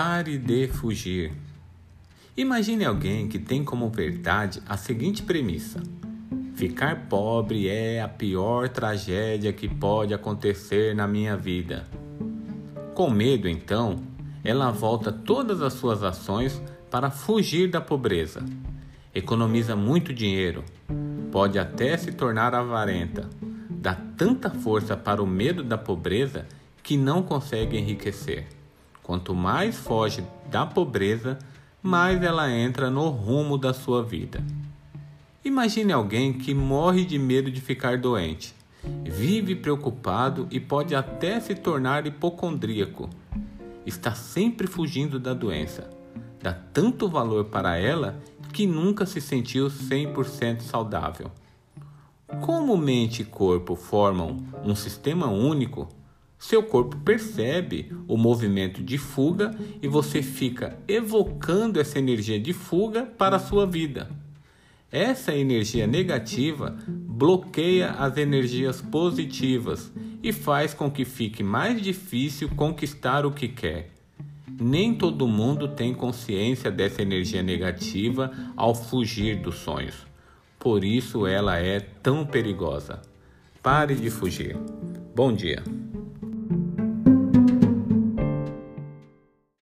Pare de fugir. Imagine alguém que tem como verdade a seguinte premissa: ficar pobre é a pior tragédia que pode acontecer na minha vida. Com medo, então, ela volta todas as suas ações para fugir da pobreza. Economiza muito dinheiro, pode até se tornar avarenta, dá tanta força para o medo da pobreza que não consegue enriquecer. Quanto mais foge da pobreza, mais ela entra no rumo da sua vida. Imagine alguém que morre de medo de ficar doente, vive preocupado e pode até se tornar hipocondríaco. Está sempre fugindo da doença. Dá tanto valor para ela que nunca se sentiu 100% saudável. Como mente e corpo formam um sistema único, seu corpo percebe o movimento de fuga e você fica evocando essa energia de fuga para a sua vida. Essa energia negativa bloqueia as energias positivas e faz com que fique mais difícil conquistar o que quer. Nem todo mundo tem consciência dessa energia negativa ao fugir dos sonhos. Por isso ela é tão perigosa. Pare de fugir. Bom dia.